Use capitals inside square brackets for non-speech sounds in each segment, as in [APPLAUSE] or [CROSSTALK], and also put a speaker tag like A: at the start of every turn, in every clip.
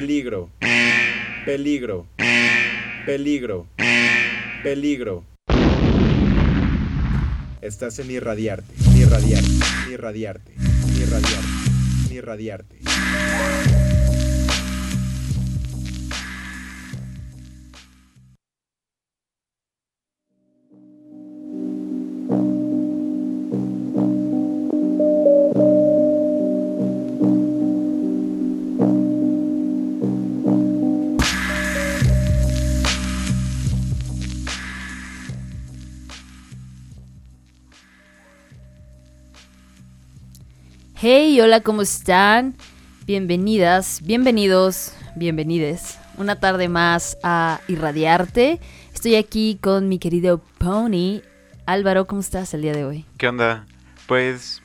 A: Peligro. Peligro. Peligro. Peligro. Estás en irradiarte, irradiarte, irradiarte, irradiarte, irradiarte.
B: Hey, hola, ¿cómo están? Bienvenidas, bienvenidos, bienvenides. Una tarde más a Irradiarte. Estoy aquí con mi querido Pony. Álvaro, ¿cómo estás el día de hoy?
C: ¿Qué onda? Pues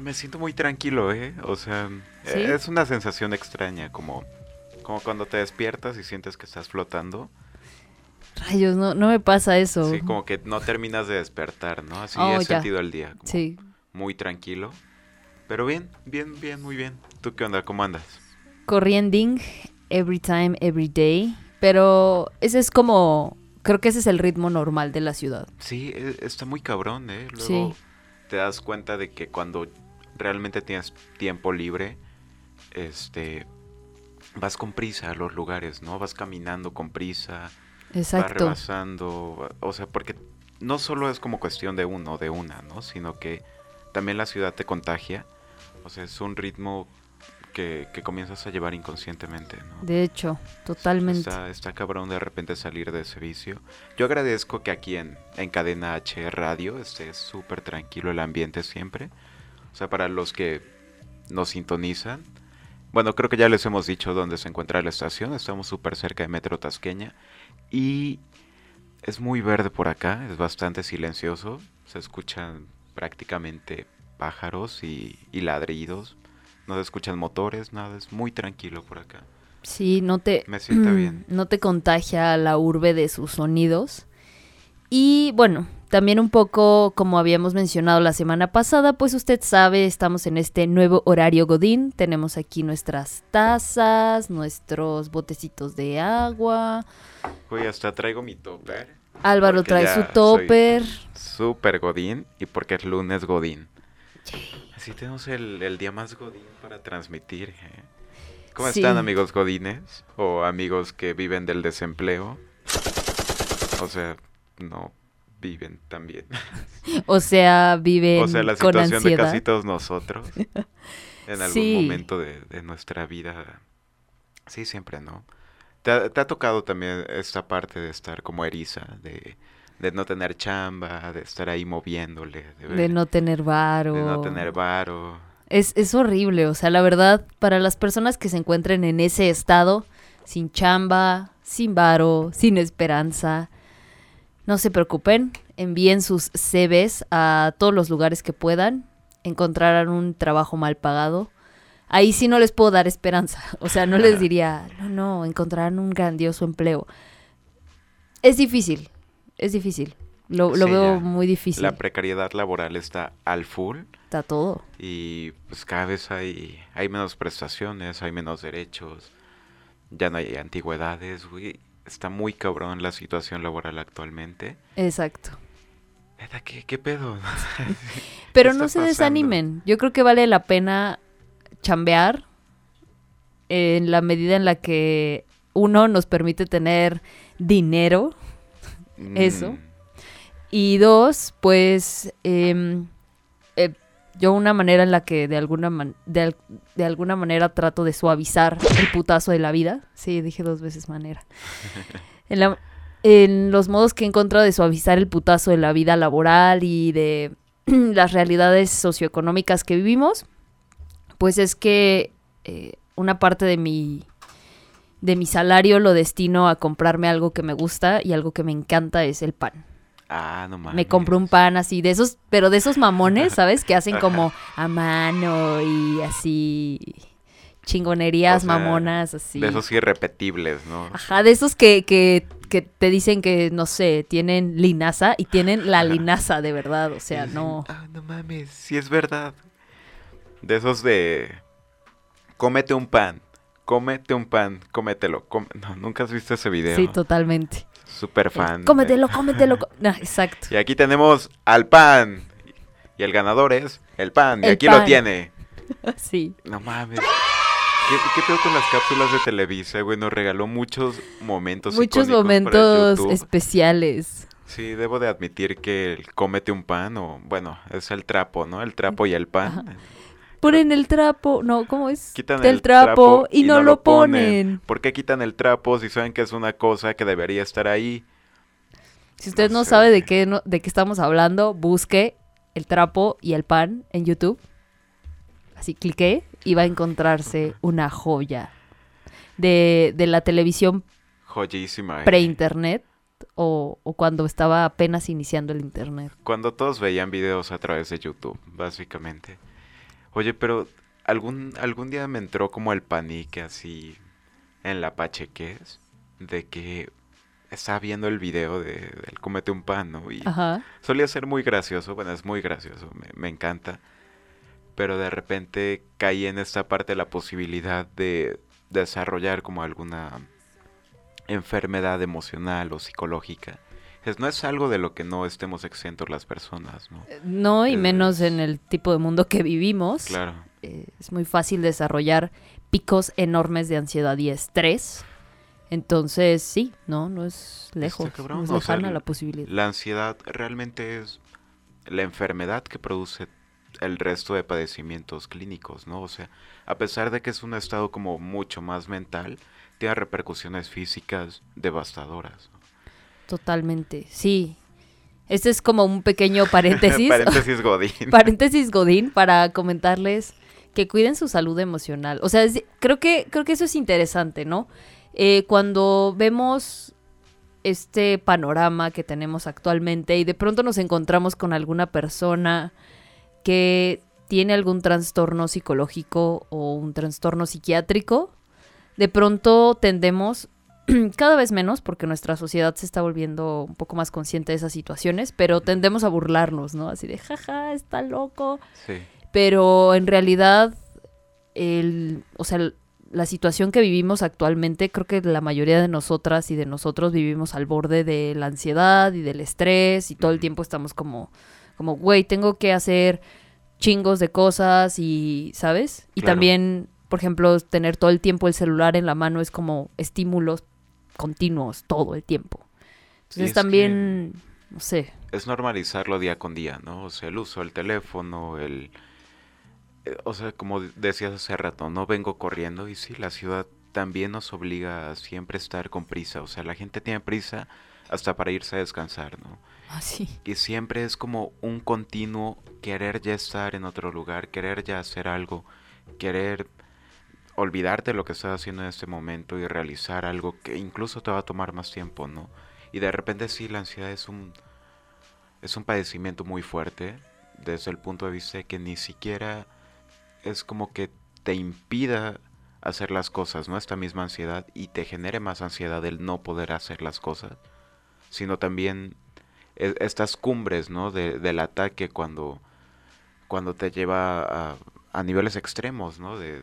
C: me siento muy tranquilo, ¿eh? O sea, es una sensación extraña, como, como cuando te despiertas y sientes que estás flotando.
B: Rayos, no, no me pasa eso.
C: Sí, como que no terminas de despertar, ¿no? Así oh, he sentido el día. sí. Muy tranquilo. Pero bien, bien, bien, muy bien. ¿Tú qué onda? ¿Cómo andas?
B: Corriending, every time, every day. Pero ese es como, creo que ese es el ritmo normal de la ciudad.
C: Sí, e, está muy cabrón, ¿eh? Luego te das cuenta de que cuando realmente tienes tiempo libre, este, vas con prisa a los lugares, ¿no? Vas caminando con prisa.
B: Exacto.
C: Vas rebasando, o sea, porque no solo es como cuestión de uno, de una, ¿no? Sino que también la ciudad te contagia o sea, es un ritmo que, comienzas a llevar inconscientemente, ¿no?
B: De hecho, totalmente.
C: Está, está, cabrón de repente salir de ese vicio. Yo agradezco que aquí en, en Cadena H Radio esté súper tranquilo el ambiente siempre. O sea, para los que nos sintonizan. Bueno, creo que ya les hemos dicho dónde se encuentra la estación. Estamos súper cerca de Metro Tasqueña. Y es muy verde por acá, es bastante silencioso. Se escuchan prácticamente pájaros y, ladridos. No se escuchan motores, nada, es muy tranquilo por acá.
B: Sí, no te...
C: Me sienta bien.
B: No te contagia la urbe de sus sonidos. Y bueno, también un poco como habíamos mencionado la semana pasada, pues usted sabe, estamos en este nuevo horario Godín. Tenemos aquí nuestras tazas, nuestros botecitos de agua.
C: Uy, hasta traigo mi topper.
B: Álvaro trae su topper.
C: Súper Godín y porque es lunes Godín. Así tenemos el, día más godín para transmitir. ¿eh? ¿Cómo están amigos godines? O amigos que viven del desempleo. O sea, no viven también. [LAUGHS]
B: O sea, viven. O sea, la situación de casi
C: todos nosotros. [LAUGHS] en algún momento de, nuestra vida. Sí, siempre, ¿no? ¿Te te ha, tocado también esta parte de estar como eriza, de de no tener chamba, de estar ahí moviéndole.
B: De, no tener varo.
C: De no tener varo.
B: Es, es horrible, o sea, la verdad, para las personas que se encuentren en ese estado, sin chamba, sin varo, sin esperanza, no se preocupen, envíen sus CVs a todos los lugares que puedan, encontrarán un trabajo mal pagado. Ahí sí no les puedo dar esperanza, [LAUGHS] o sea, no les [LAUGHS] diría, no, no, encontrarán un grandioso empleo. Es difícil, es difícil. Lo, veo muy difícil.
C: La precariedad laboral está al full.
B: Está todo.
C: Y pues cada vez hay, hay menos prestaciones, hay menos derechos, ya no hay antigüedades, güey. Está muy cabrón la situación laboral actualmente.
B: Exacto.
C: ¿Qué, qué pedo? [LAUGHS]
B: Pero no se desanimen. Yo creo que vale la pena chambear en la medida en la que uno nos permite tener dinero eso. Mm. Y dos, pues em, eh, yo una manera en la que de alguna, de, alguna manera trato de suavizar el putazo de la vida. Sí, dije dos veces manera. [LAUGHS] En, en los modos que he encontrado de suavizar el putazo de la vida laboral y de [CLEARS THROAT] las realidades socioeconómicas que vivimos, pues es que eh, una parte de mi de mi salario lo destino a comprarme algo que me gusta y algo que me encanta es el pan.
C: Ah, no mames.
B: Me compro un pan así, de esos, pero de esos mamones, [LAUGHS] ¿sabes? Que hacen como a mano y así chingonerías
C: O sea,
B: mamonas, así.
C: De esos irrepetibles, ¿no?
B: Ajá, de esos que, que, que te dicen que, no sé, tienen linaza y tienen la linaza de verdad, o sea, no...
C: Ah, no mames, sí es verdad. De esos de... Cómete un pan. Cómete un pan. Cómetelo. No, nunca has visto ese video.
B: Sí, totalmente.
C: Súper fan.
B: Cómetelo, cómetelo. có- [LAUGHS] No, exacto.
C: Y aquí tenemos al pan. Y el ganador es el pan. Y aquí lo tiene. [LAUGHS]
B: Sí.
C: No mames. ¿Qué, qué pedo con las cápsulas de Televisa, güey? Nos regaló muchos momentos
B: Muchos momentos especiales.
C: Sí, debo de admitir que el cómete un pan, o bueno, es el trapo, ¿no? El trapo y el pan.
B: Ponen el trapo, no, ¿cómo es?
C: Quitan el
B: trapo, y, no, lo ponen.
C: ¿Por qué quitan el trapo si saben que es una cosa que debería estar ahí?
B: Si usted
C: No
B: no
C: sé.
B: sabe de qué, no- de qué estamos hablando, busque el trapo y el pan en YouTube. Así cliqué y va a encontrarse una joya de, de la televisión
C: Joyísima. eh.
B: pre-internet o, o cuando estaba apenas iniciando el internet.
C: Cuando todos veían videos a través de YouTube, básicamente. Oye, pero algún, algún día me entró como el panique así en la pachequez de que estaba viendo el video de, del Cómete un pan, ¿no? Y
B: Ajá.
C: solía ser muy gracioso, bueno, es muy gracioso, me, me encanta. Pero de repente caí en esta parte de la posibilidad de desarrollar como alguna enfermedad emocional o psicológica. Es, no es algo de lo que no estemos exentos las personas, ¿no?
B: No, y menos en el tipo de mundo que vivimos.
C: Claro.
B: eh, es muy fácil desarrollar picos enormes de ansiedad y estrés. Entonces, sí, no, no es lejos,
C: Está cabrón,
B: no es
C: o sea,
B: lejana la posibilidad.
C: La ansiedad realmente es la enfermedad que produce el resto de padecimientos clínicos, ¿no? O sea, a pesar de que es un estado como mucho más mental, tiene repercusiones físicas devastadoras. ¿no?
B: Totalmente, sí. Este es como un pequeño [LAUGHS] paréntesis.
C: Paréntesis Godín. [LAUGHS]
B: paréntesis Godín para comentarles que cuiden su salud emocional. O sea, es- creo que creo que eso es interesante, ¿no? Eh, cuando vemos este panorama que tenemos actualmente y de pronto nos encontramos con alguna persona que tiene algún trastorno psicológico o un trastorno psiquiátrico, de pronto tendemos [CLEARS THROAT] cada vez menos porque nuestra sociedad se está volviendo un poco más consciente de esas situaciones, pero tendemos a burlarnos, ¿no? Así de, jaja, está loco.
C: Sí.
B: Pero en realidad, el, o sea, el- la situación que vivimos actualmente, creo que la mayoría de nosotras y de nosotros vivimos al borde de la ansiedad y del estrés y todo el tiempo estamos como, como, güey, tengo que hacer chingos de cosas y, ¿sabes? Y
C: Claro.
B: también, por ejemplo, tener todo el tiempo el celular en la mano es como estímulos continuos todo el tiempo. Entonces
C: es
B: también, no sé,
C: es normalizarlo día con día, ¿no? O sea, el uso del teléfono, el... eh, O sea, como decías hace rato, no vengo corriendo y sí, la ciudad también nos obliga a siempre estar con prisa. O sea, la gente tiene prisa hasta para irse a descansar, ¿no?
B: así.
C: Y siempre es como un continuo querer ya estar en otro lugar, querer ya hacer algo, querer olvidarte de lo que estás haciendo en este momento y realizar algo que incluso te va a tomar más tiempo, ¿no? Y de repente sí, la ansiedad es un es un padecimiento muy fuerte desde el punto de vista de que ni siquiera es como que te impida hacer las cosas, ¿no? Esta misma ansiedad y te genere más ansiedad el no poder hacer las cosas, sino también e- estas cumbres, ¿no? De- del ataque cuando, cuando te lleva a, a niveles extremos, ¿no? De,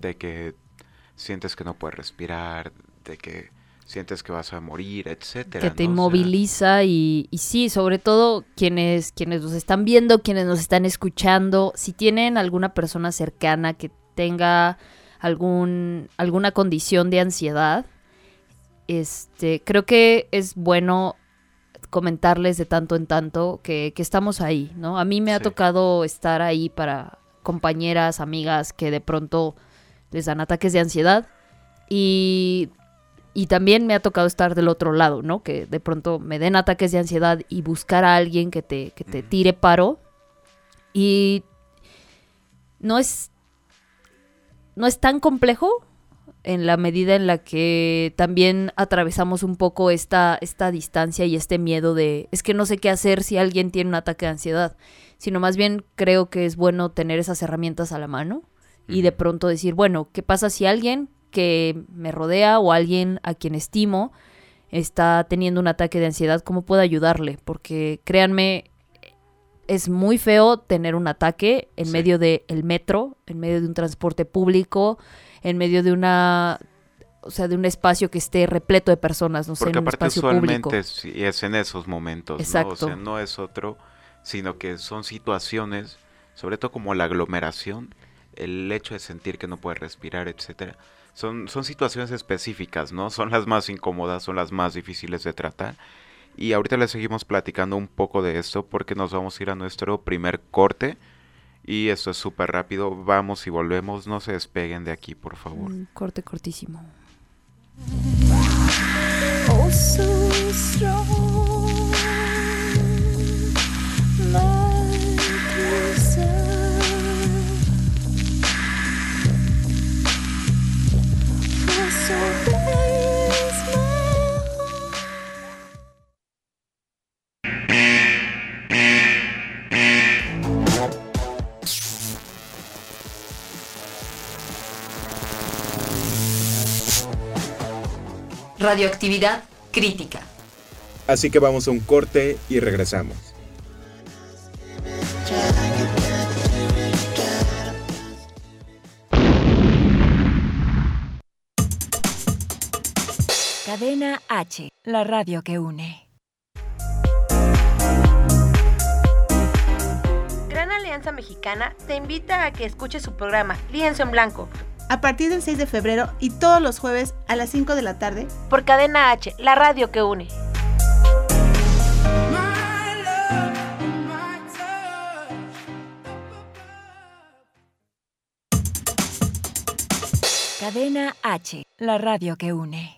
C: de que sientes que no puedes respirar, de que sientes que vas a morir, etcétera.
B: que te
C: ¿no? O sea,
B: inmoviliza y, y sí, sobre todo quienes, quienes nos están viendo, quienes nos están escuchando, si tienen alguna persona cercana que tenga algún, alguna condición de ansiedad, este, creo que es bueno comentarles de tanto en tanto que, que estamos ahí, ¿no? A mí me ha tocado estar ahí para compañeras, amigas que de pronto les dan ataques de ansiedad y y también me ha tocado estar del otro lado, ¿no? Que de pronto me den ataques de ansiedad y buscar a alguien que te, que te tire paro. Y no es... no es tan complejo en la medida en la que también atravesamos un poco esta, esta distancia y este miedo de es que no sé qué hacer si alguien tiene un ataque de ansiedad, sino más bien creo que es bueno tener esas herramientas a la mano y de pronto decir, bueno, ¿qué pasa si alguien que me rodea o alguien a quien estimo está teniendo un ataque de ansiedad, ¿cómo puedo ayudarle? Porque créanme, es muy feo tener un ataque en medio del metro, en medio de un transporte público, en medio de una o sea, de un espacio que esté repleto de personas, no sé, en un espacio público.
C: Es, es en esos momentos, ¿no? O sea, no es otro, sino que son situaciones, sobre todo como la aglomeración, el hecho de sentir que no puede respirar, etcétera. Son, son situaciones específicas, ¿no? Son las más incómodas, son las más difíciles de tratar. Y ahorita les seguimos platicando un poco de esto porque nos vamos a ir a nuestro primer corte. Y esto es súper rápido. Vamos y volvemos. No se despeguen de aquí, por favor. Un
B: corte cortísimo.
D: Radioactividad crítica.
A: Así que vamos a un corte y regresamos.
D: Cadena H, la radio que une.
E: Gran Alianza Mexicana te invita a que escuches su programa Lienzo en Blanco
F: a partir del 6 de febrero y todos los jueves a las 5 de la tarde
E: por Cadena H, la radio que une.
D: Cadena H, la radio que une.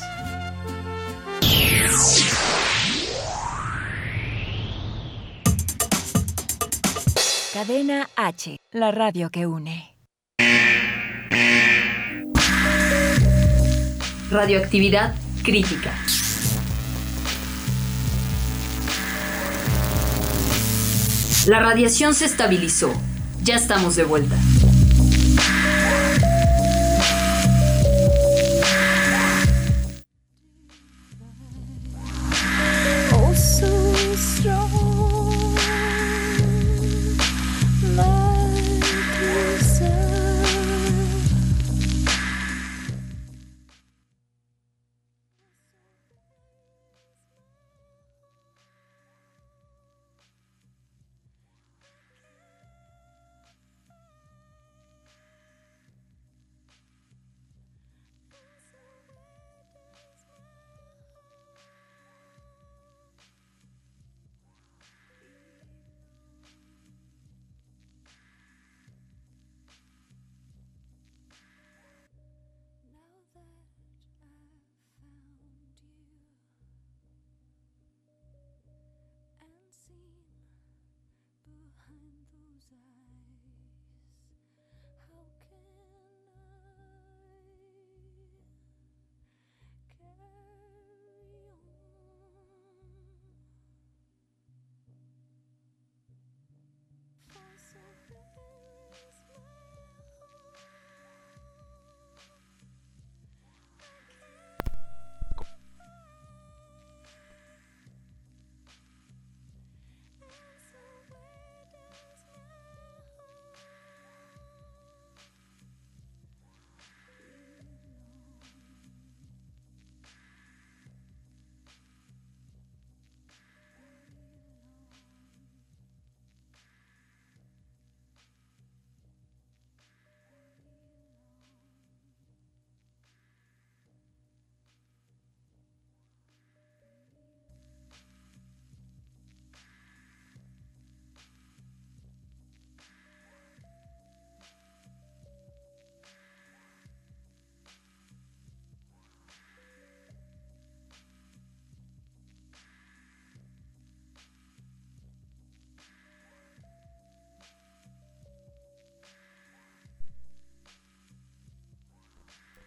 D: Cadena H, la radio que une.
G: Radioactividad crítica. La radiación se estabilizó. Ya estamos de vuelta.
B: side.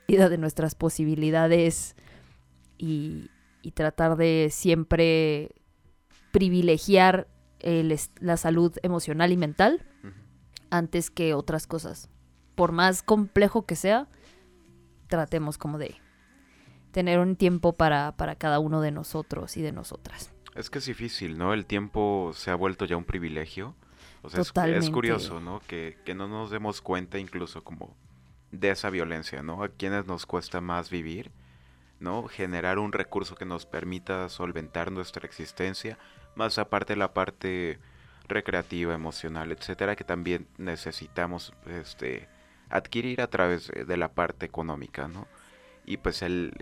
B: De nuestras posibilidades y, y tratar de siempre privilegiar el, la salud emocional y mental antes que otras cosas. Por más complejo que sea, tratemos como de tener un tiempo para, para cada uno de nosotros y de nosotras.
C: Es que es difícil, ¿no? El tiempo se ha vuelto ya un privilegio. O sea, es, curioso, ¿no? Que, que no nos demos cuenta incluso como de esa violencia, ¿no? A quienes nos cuesta más vivir, ¿no? Generar un recurso que nos permita solventar nuestra existencia, más aparte la parte recreativa, emocional, etcétera, que también necesitamos este adquirir a través de la parte económica, ¿no? Y pues el,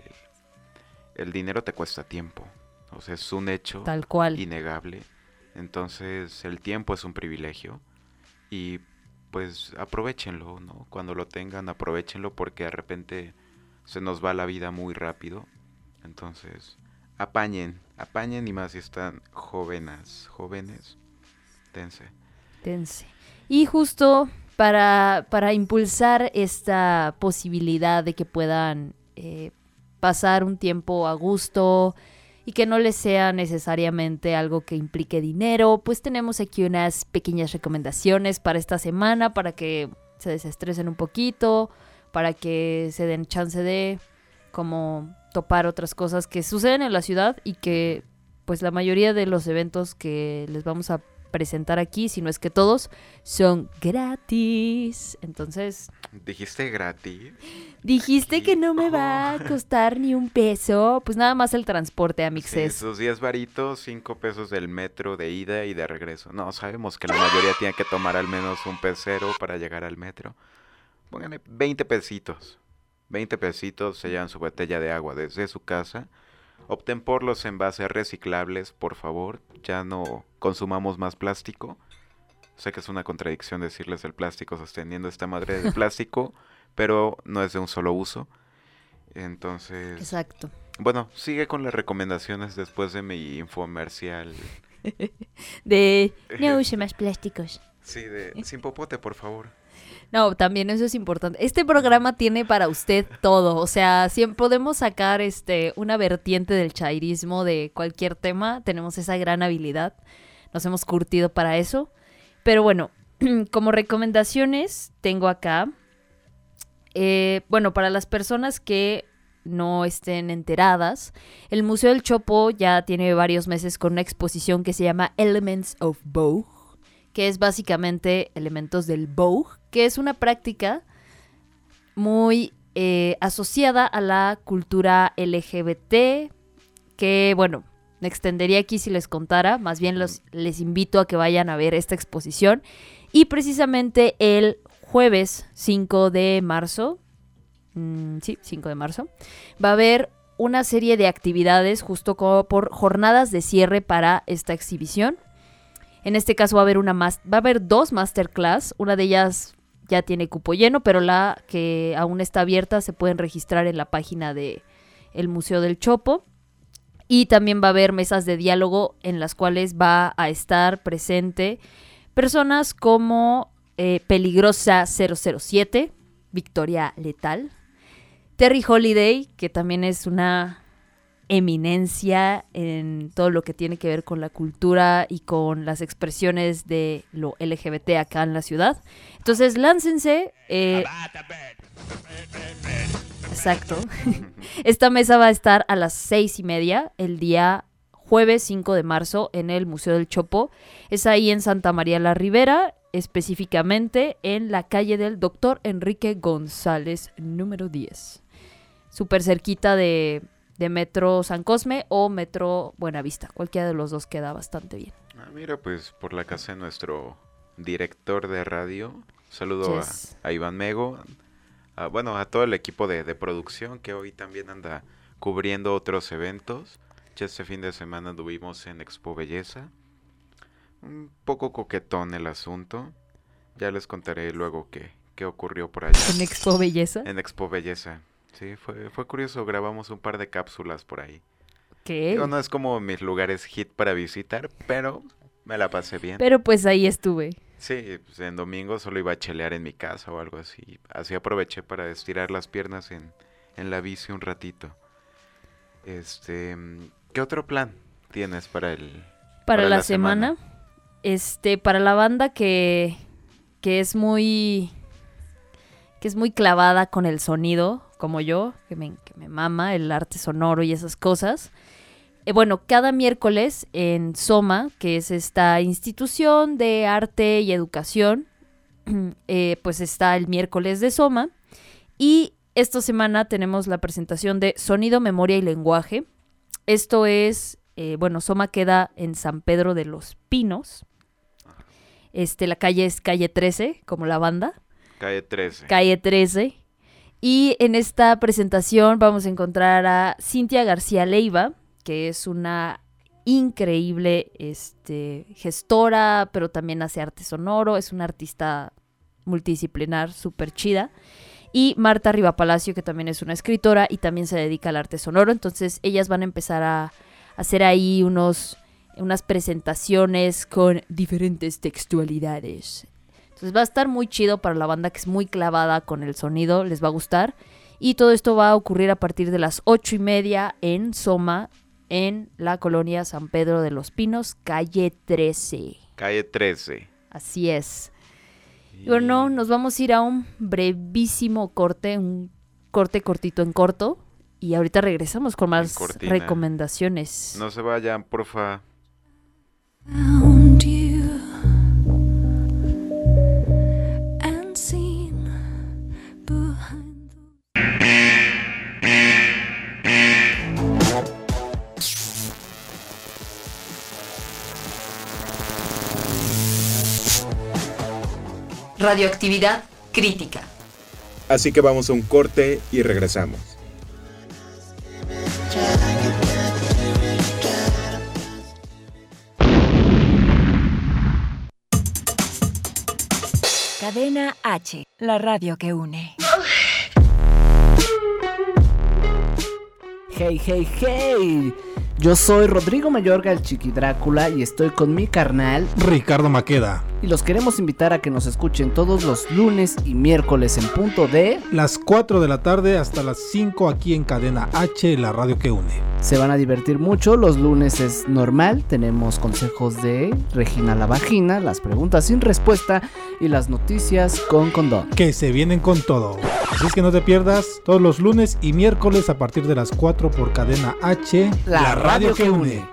C: el dinero te cuesta tiempo, o sea, es un hecho
B: Tal cual.
C: innegable. Entonces, el tiempo es un privilegio y pues aprovechenlo, ¿no? Cuando lo tengan, aprovechenlo porque de repente se nos va la vida muy rápido. Entonces, apañen, apañen y más si están jóvenes, jóvenes, dense.
B: Dense. Y justo para, para impulsar esta posibilidad de que puedan eh, pasar un tiempo a gusto, y que no les sea necesariamente algo que implique dinero, pues tenemos aquí unas pequeñas recomendaciones para esta semana, para que se desestresen un poquito, para que se den chance de como topar otras cosas que suceden en la ciudad y que pues la mayoría de los eventos que les vamos a presentar aquí, si no es que todos, son gratis. Entonces...
C: ¿Dijiste gratis?
B: Dijiste que no me va a costar ni un peso. Pues nada más el transporte, Amixes.
C: Sí, esos 10 varitos, 5 pesos del metro de ida y de regreso. No, sabemos que la mayoría tiene que tomar al menos un pesero para llegar al metro. Pónganle 20 pesitos. 20 pesitos se llevan su botella de agua desde su casa Opten por los envases reciclables, por favor. Ya no consumamos más plástico. Sé que es una contradicción decirles el plástico sosteniendo esta madre de [LAUGHS] plástico, pero no es de un solo uso. Entonces.
B: Exacto.
C: Bueno, sigue con las recomendaciones después de mi infomercial. [LAUGHS]
B: de no [LAUGHS] use más plásticos.
C: Sí, de sin popote, por favor.
B: No, también eso es importante. Este programa tiene para usted todo. O sea, si podemos sacar este una vertiente del chairismo de cualquier tema. Tenemos esa gran habilidad. Nos hemos curtido para eso. Pero bueno, [CLEARS THROAT] como recomendaciones tengo acá. Eh, bueno, para las personas que no estén enteradas, el Museo del Chopo ya tiene varios meses con una exposición que se llama Elements of Bow que es básicamente elementos del Vogue, que es una práctica muy eh, asociada a la cultura LGBT, que bueno, me extendería aquí si les contara, más bien los, les invito a que vayan a ver esta exposición. Y precisamente el jueves 5 de marzo, mm, sí, 5 de marzo, va a haber una serie de actividades justo como por jornadas de cierre para esta exhibición. En este caso va a haber una va a haber dos masterclass, una de ellas ya tiene cupo lleno, pero la que aún está abierta se pueden registrar en la página de el Museo del Chopo. Y también va a haber mesas de diálogo en las cuales va a estar presente personas como eh, Peligrosa 007, Victoria Letal, Terry Holiday, que también es una eminencia en todo lo que tiene que ver con la cultura y con las expresiones de lo LGBT acá en la ciudad. Entonces, láncense. Eh, exacto. [LAUGHS] Esta mesa va a estar a las seis y media el día jueves 5 de marzo en el Museo del Chopo. Es ahí en Santa María la Ribera, específicamente en la calle del Doctor Enrique González, número 10. Súper cerquita de de Metro San Cosme o Metro Buenavista. Cualquiera de los dos queda bastante bien.
C: Ah, mira, pues por la casa de nuestro director de radio. Saludo a, Iván Mego. bueno, a todo el equipo de, producción que hoy también anda cubriendo otros eventos. este fin de semana anduvimos en Expo Belleza. Un poco coquetón el asunto. Ya les contaré luego qué, qué ocurrió por allá.
B: ¿En Expo Belleza?
C: En Expo Belleza. Sí, fue, fue curioso, grabamos un par de cápsulas por ahí.
B: ¿Qué?
C: no es como mis lugares hit para visitar, pero me la pasé bien.
B: Pero pues ahí estuve.
C: Sí, pues en domingo solo iba a chelear en mi casa o algo así. Así aproveché para estirar las piernas en, en la bici un ratito. Este, ¿qué otro plan tienes para el
B: para, la, semana? Este, para la banda que que es muy que es muy clavada con el sonido, como yo, que me, que me mama el arte sonoro y esas cosas. Eh, bueno, cada miércoles en Soma, que es esta institución de arte y educación, [CLEARS THROAT] eh, pues está el miércoles de Soma. Y esta semana tenemos la presentación de Sonido, Memoria y Lenguaje. Esto es, eh, bueno, Soma queda en San Pedro de los Pinos. Este, la calle es calle 13, como la banda.
C: Calle 13.
B: Calle 13. Y en esta presentación vamos a encontrar a Cintia García Leiva, que es una increíble este, gestora, pero también hace arte sonoro, es una artista multidisciplinar súper chida. Y Marta Palacio, que también es una escritora y también se dedica al arte sonoro. Entonces ellas van a empezar a hacer ahí unos, unas presentaciones con diferentes textualidades. Entonces va a estar muy chido para la banda que es muy clavada con el sonido, les va a gustar. Y todo esto va a ocurrir a partir de las ocho y media en Soma, en la colonia San Pedro de los Pinos, calle 13.
C: Calle 13.
B: Así es. Y... Bueno, nos vamos a ir a un brevísimo corte, un corte cortito en corto. Y ahorita regresamos con más recomendaciones.
C: No se vayan, porfa.
G: Radioactividad crítica.
A: Así que vamos a un corte y regresamos.
D: Cadena H, la radio que une.
H: Hey, hey, hey. Yo soy Rodrigo Mayorga, el Chiqui Drácula, y estoy con mi carnal
I: Ricardo Maqueda.
H: Y los queremos invitar a que nos escuchen todos los lunes y miércoles en punto de
I: las 4 de la tarde hasta las 5 aquí en Cadena H, la radio que une.
H: Se van a divertir mucho, los lunes es normal, tenemos consejos de Regina la Vagina, las preguntas sin respuesta y las noticias con condón.
I: Que se vienen con todo. Así es que no te pierdas todos los lunes y miércoles a partir de las 4 por Cadena H,
H: la, radio, que une.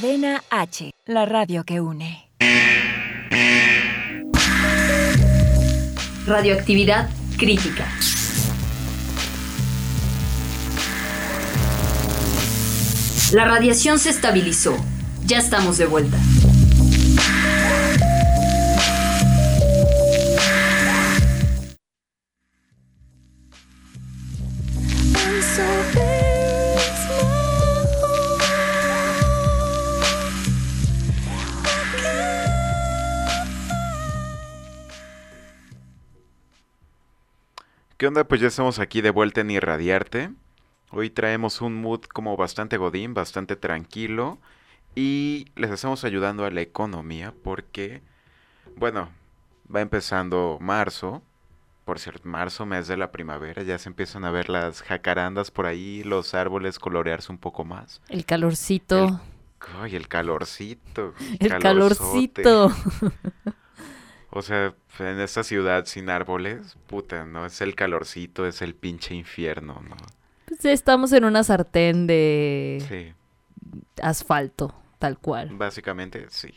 D: Cadena H, la radio que une.
G: Radioactividad crítica. La radiación se estabilizó. Ya estamos de vuelta.
C: Onda? Pues ya estamos aquí de vuelta en Irradiarte. Hoy traemos un mood como bastante godín, bastante tranquilo. Y les estamos ayudando a la economía porque, bueno, va empezando marzo. Por cierto, marzo, mes de la primavera, ya se empiezan a ver las jacarandas por ahí, los árboles colorearse un poco más.
B: El calorcito.
C: ay, el calorcito.
B: El calorcito. [LAUGHS]
C: O sea, en esta ciudad sin árboles, puta, ¿no? Es el calorcito, es el pinche infierno, ¿no?
B: Pues estamos en una sartén de asfalto, tal cual.
C: Básicamente, sí.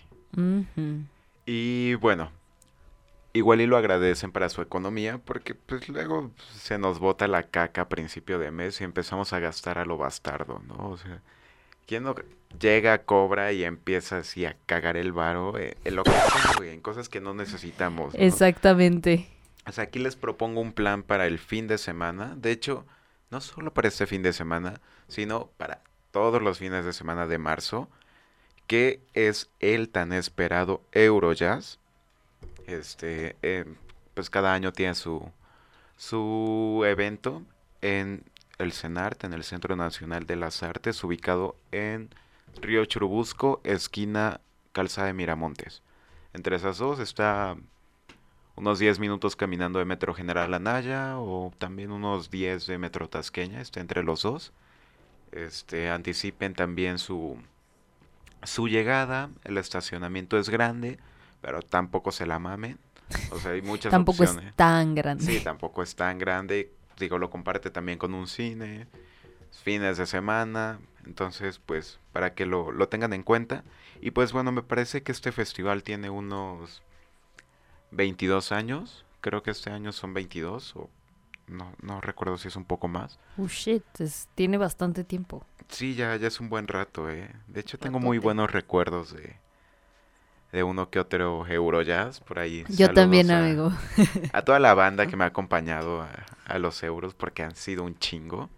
C: Y bueno, igual y lo agradecen para su economía porque pues luego se nos bota la caca a principio de mes y empezamos a gastar a lo bastardo, ¿no? O sea, ¿quién no llega, cobra y empieza así a cagar el varo eh, en lo que sea, güey, en cosas que no necesitamos? ¿no?
B: Exactamente.
C: O sea, aquí les propongo un plan para el fin de semana. De hecho, no solo para este fin de semana, sino para todos los fines de semana de marzo, que es el tan esperado Eurojazz. Este, eh, pues cada año tiene su, su evento en el CENART, en el Centro Nacional de las Artes, ubicado en Río Churubusco, esquina Calzada de Miramontes. Entre esas dos está unos 10 minutos caminando de Metro General Anaya o también unos 10 de Metro Tasqueña, está entre los dos. Este, anticipen también su, su llegada, el estacionamiento es grande, pero tampoco se la mamen. O sea, hay muchas
B: tampoco
C: opciones.
B: es tan grande.
C: Sí, tampoco es tan grande. Digo, lo comparte también con un cine, fines de semana. Entonces, pues, para que lo, lo tengan en cuenta. Y pues bueno, me parece que este festival tiene unos 22 años. Creo que este año son 22 o no, no recuerdo si es un poco más.
B: Oh shit, es- tiene bastante tiempo.
C: Sí, ya, ya es un buen rato, eh. De hecho, tengo muy buenos recuerdos de, de uno que otro Eurojazz por ahí.
B: Yo
C: Saludos
B: también,
C: a-
B: amigo. [LAUGHS]
C: A toda la banda que me ha [LAUGHS] acompañado a, a los euros porque han sido un chingo.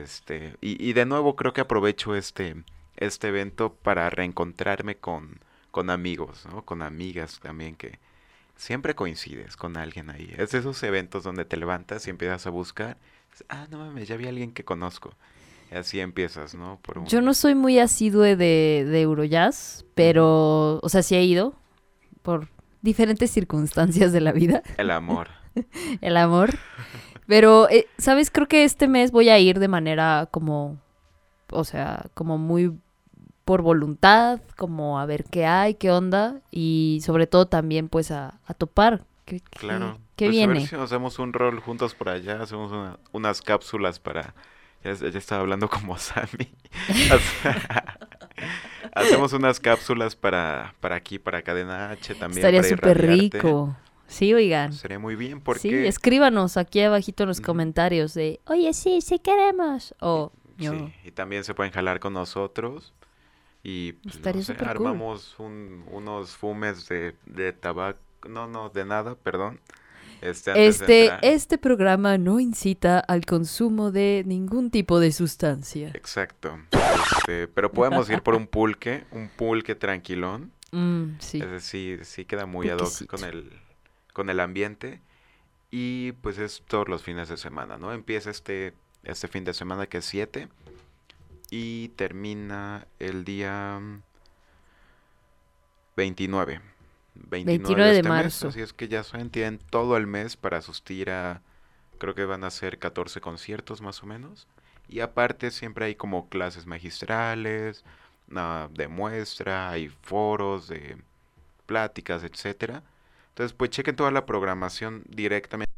C: Este, y, y de nuevo creo que aprovecho este, este evento para reencontrarme con, con amigos, ¿no? Con amigas también que siempre coincides con alguien ahí. Es de esos eventos donde te levantas y empiezas a buscar. Ah, no mames, ya vi a alguien que conozco. Y así empiezas, ¿no? Por un-
B: Yo no soy muy asidue de, de Eurojazz, pero, o sea, sí he ido por diferentes circunstancias de la vida.
C: El amor. [LAUGHS]
B: El amor. Pero, eh, ¿sabes? Creo que este mes voy a ir de manera como, o sea, como muy por voluntad, como a ver qué hay, qué onda, y sobre todo también pues a, a topar. ¿Qué,
C: Claro.
B: qué
C: Pues a ver
B: viene?
C: si nos hacemos un rol juntos por allá, hacemos una- unas cápsulas para... Ya, ya estaba hablando como [LAUGHS] Sammy. [LAUGHS] hacemos unas cápsulas para, para aquí, para Cadena H también.
B: Estaría súper rico. Sí, oigan.
C: Sería muy bien porque...
B: Sí, escríbanos aquí abajito en los comentarios de, oye, sí, sí queremos. O, yo,
C: Sí, y también se pueden jalar con nosotros. Y pues, no sé,
B: cool.
C: armamos un- unos fumes de, de tabaco. No, no, de nada, perdón. Este,
B: Este, este programa no incita al consumo de ningún tipo de sustancia.
C: Exacto. Este, pero podemos ir por un pulque, un pulque tranquilón. [LAUGHS]
B: Mm, sí.
C: Ese sí, sí queda muy ad hoc con el, con el ambiente. Y pues es todos los fines de semana, ¿no? Empieza este, este fin de semana que es 7 y termina el día 29. 29,
B: 29 de
C: este mes,
B: marzo.
C: así es que ya saben, tienen todo el mes para asistir a, creo que van a ser 14 conciertos más o menos. Y aparte siempre hay como clases magistrales, na- de muestra, hay foros de pláticas, etcétera. Entonces, pues chequen toda la programación directamente